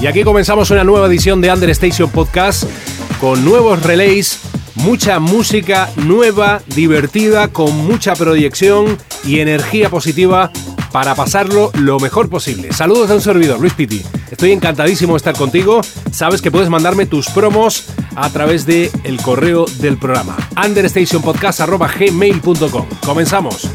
Y aquí comenzamos una nueva edición de Understation Podcast con nuevos relays, mucha música nueva, divertida, con mucha proyección y energía positiva para pasarlo lo mejor posible. Saludos de un servidor, Luis Piti. Estoy encantadísimo de estar contigo. Sabes que puedes mandarme tus promos a través del el correo del programa understationpodcast.gmail.com. Comenzamos.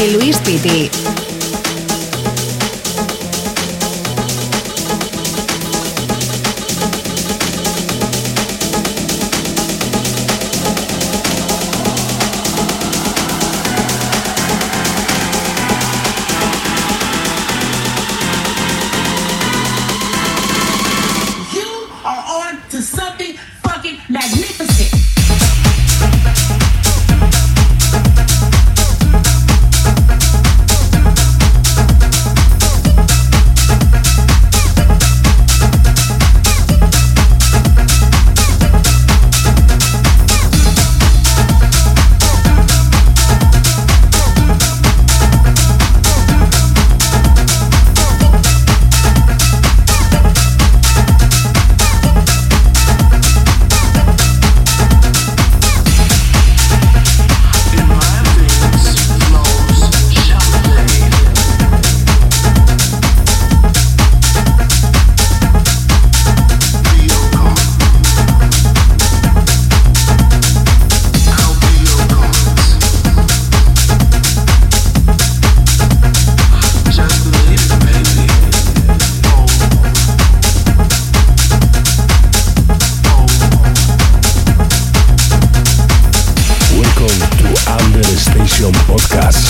De Luis Piti. Podcast.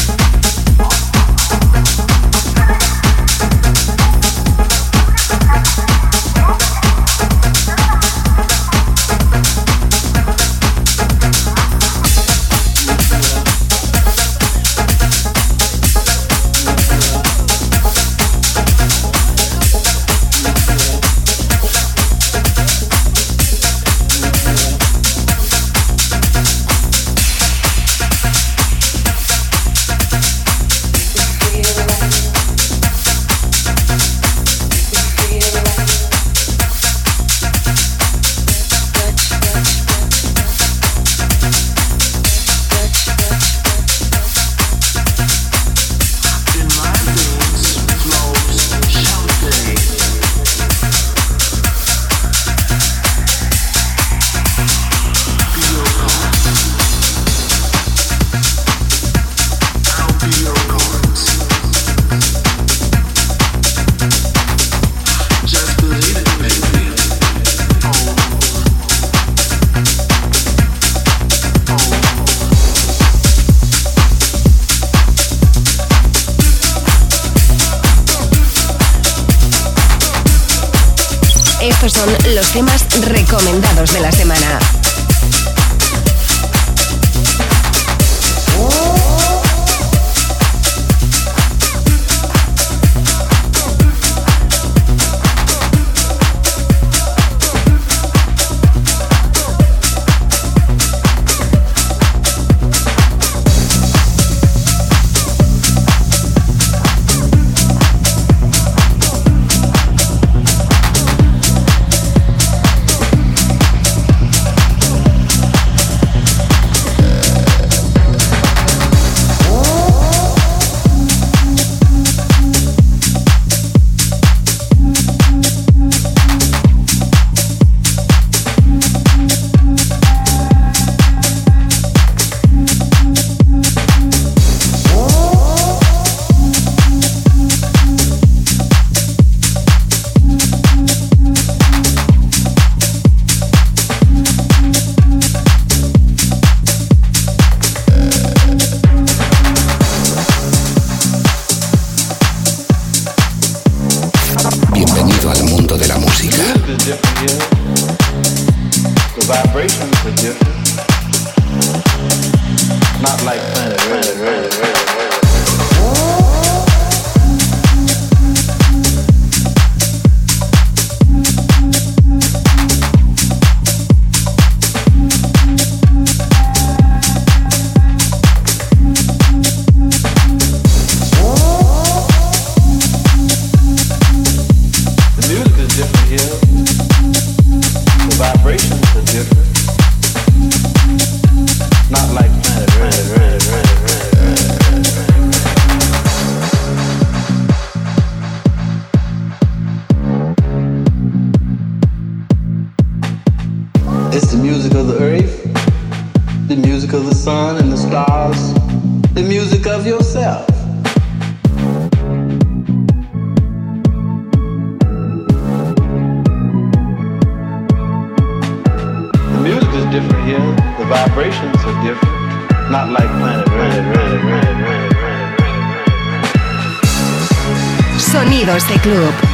Sonidos de club.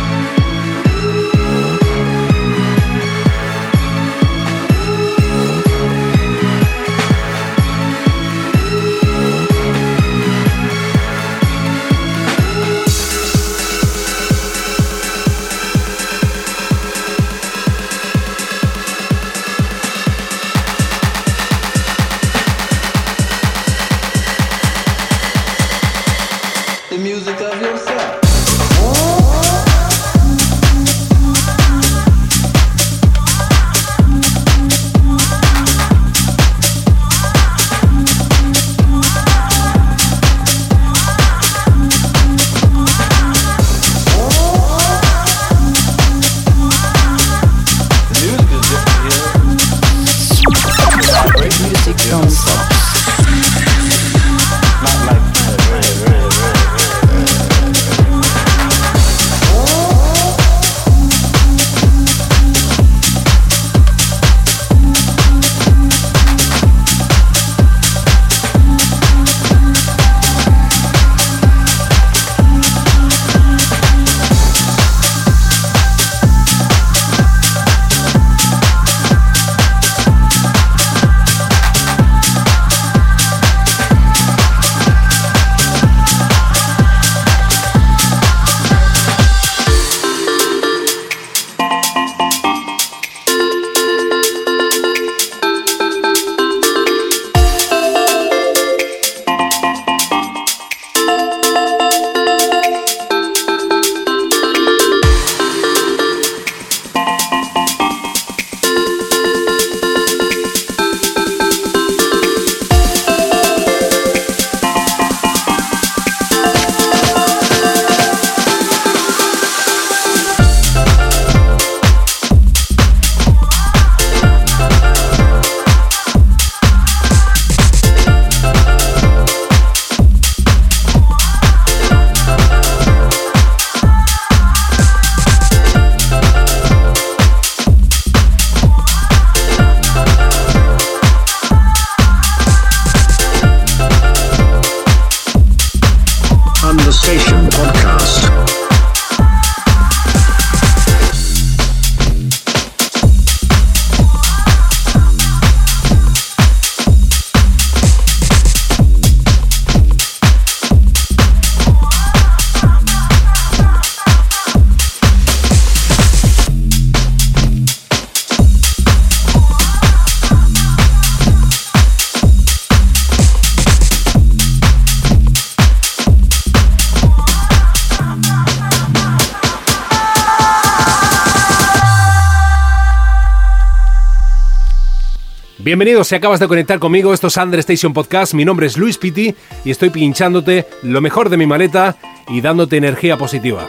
Bienvenidos, si acabas de conectar conmigo, esto es Under Station Podcast, mi nombre es Luis Pitti y estoy pinchándote lo mejor de mi maleta y dándote energía positiva.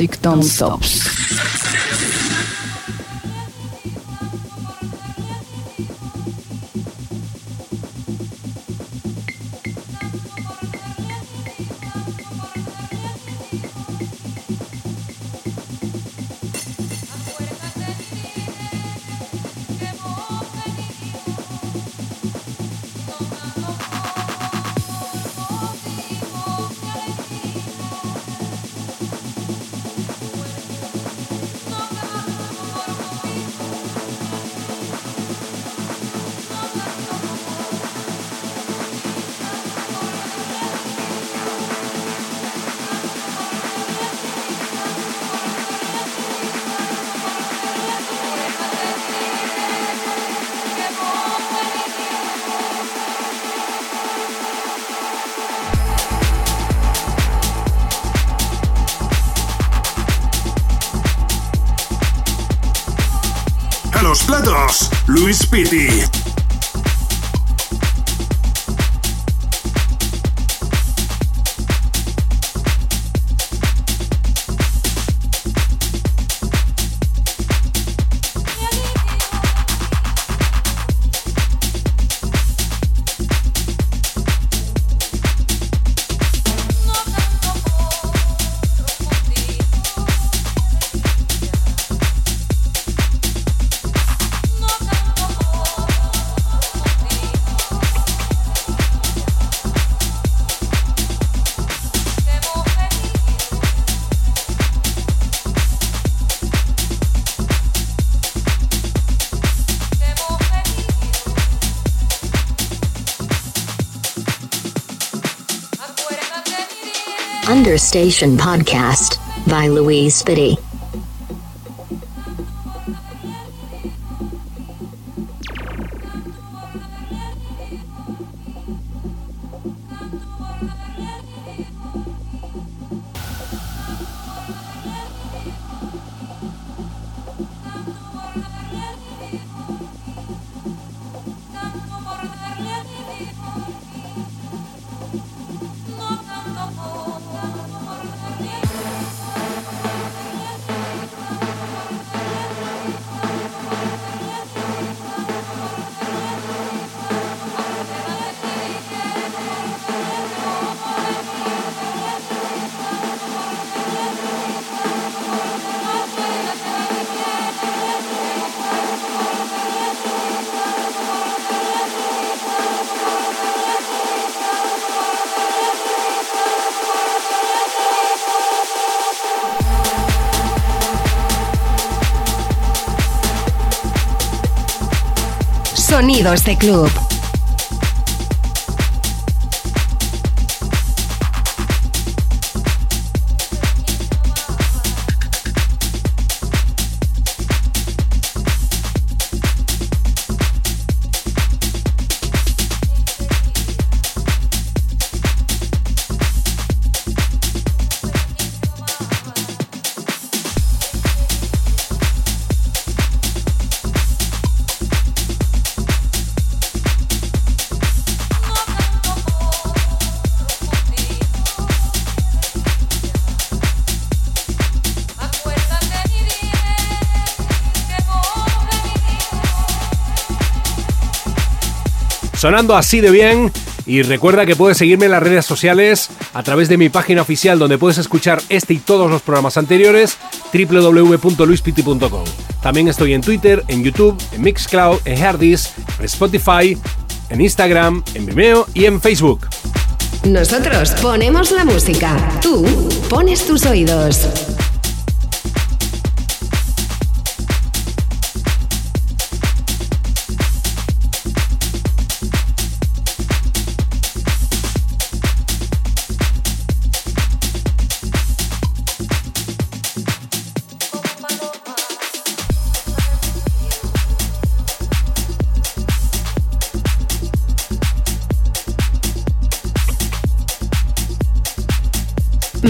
Music don't stop. Luis Understation Podcast by Louise Spitty. Sonidos de club. Sonando así de bien. Y recuerda que puedes seguirme en las redes sociales a través de mi página oficial donde puedes escuchar este y todos los programas anteriores www.luispiti.com. También estoy en Twitter, en YouTube, en Mixcloud, en Hardis, en Spotify, en Instagram, en Vimeo y en Facebook. Nosotros ponemos la música, tú pones tus oídos.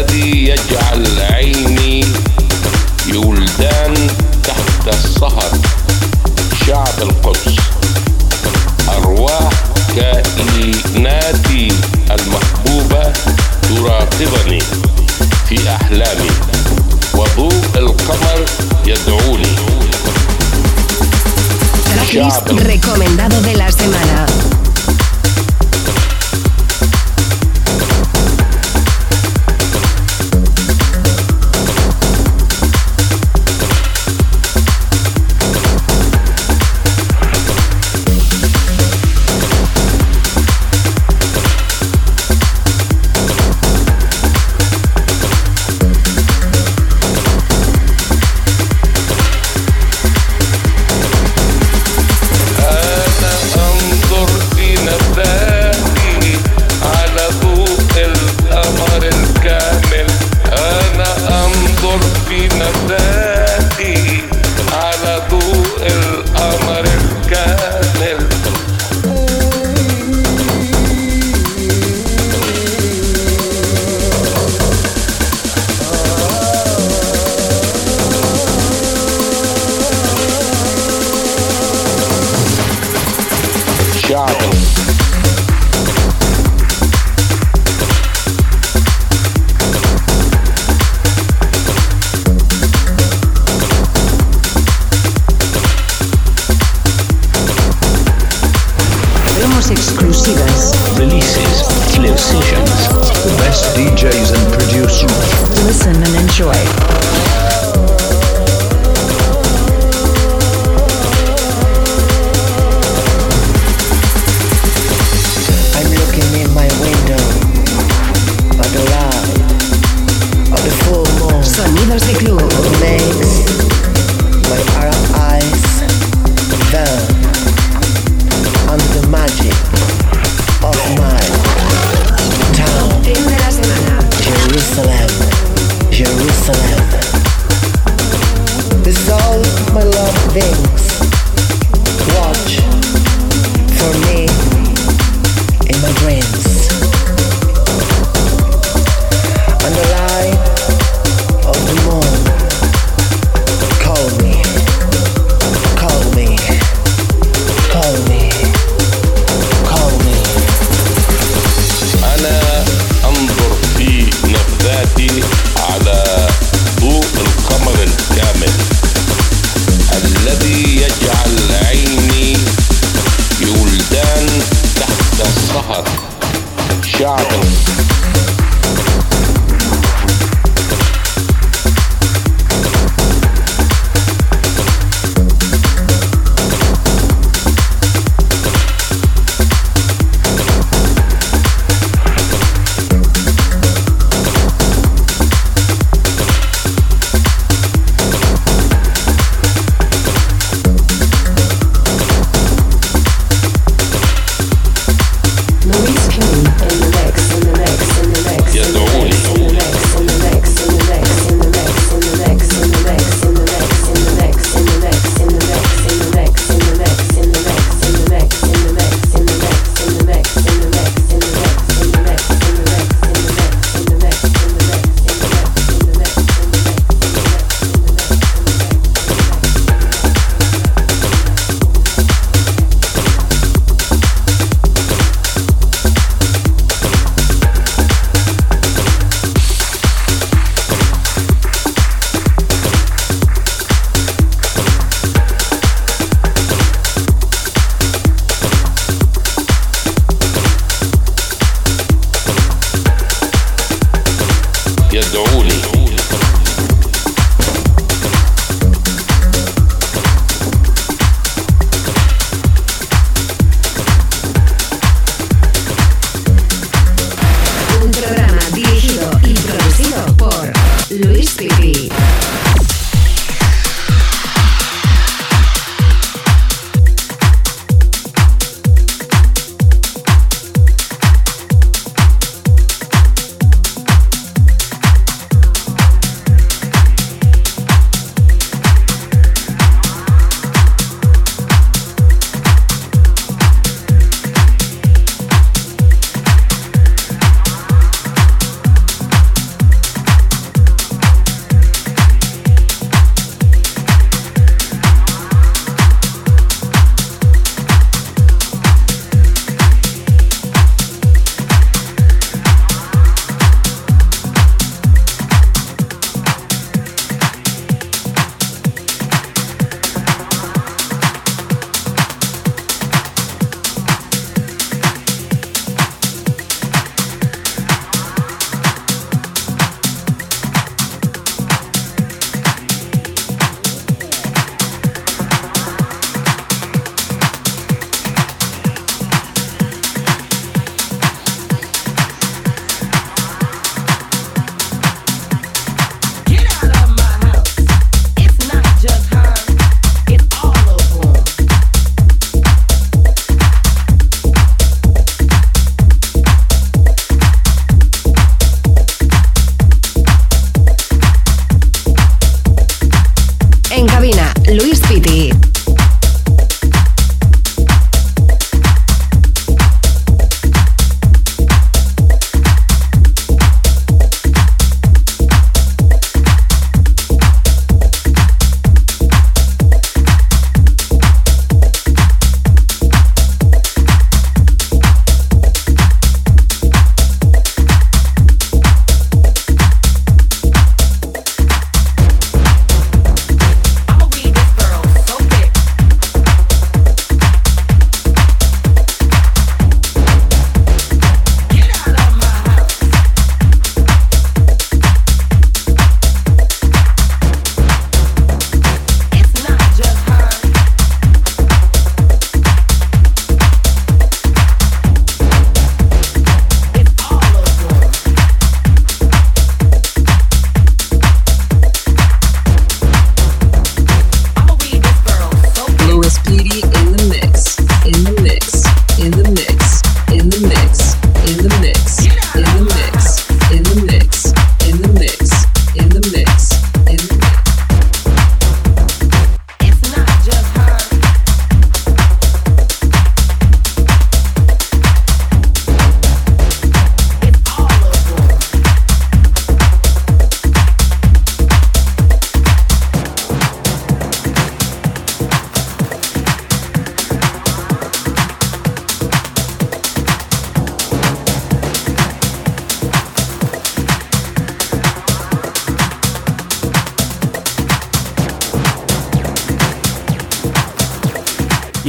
الذي يجعل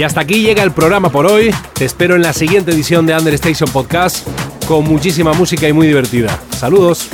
Y hasta aquí llega el programa por hoy. Te espero en la siguiente edición de Understation Podcast con muchísima música y muy divertida. Saludos.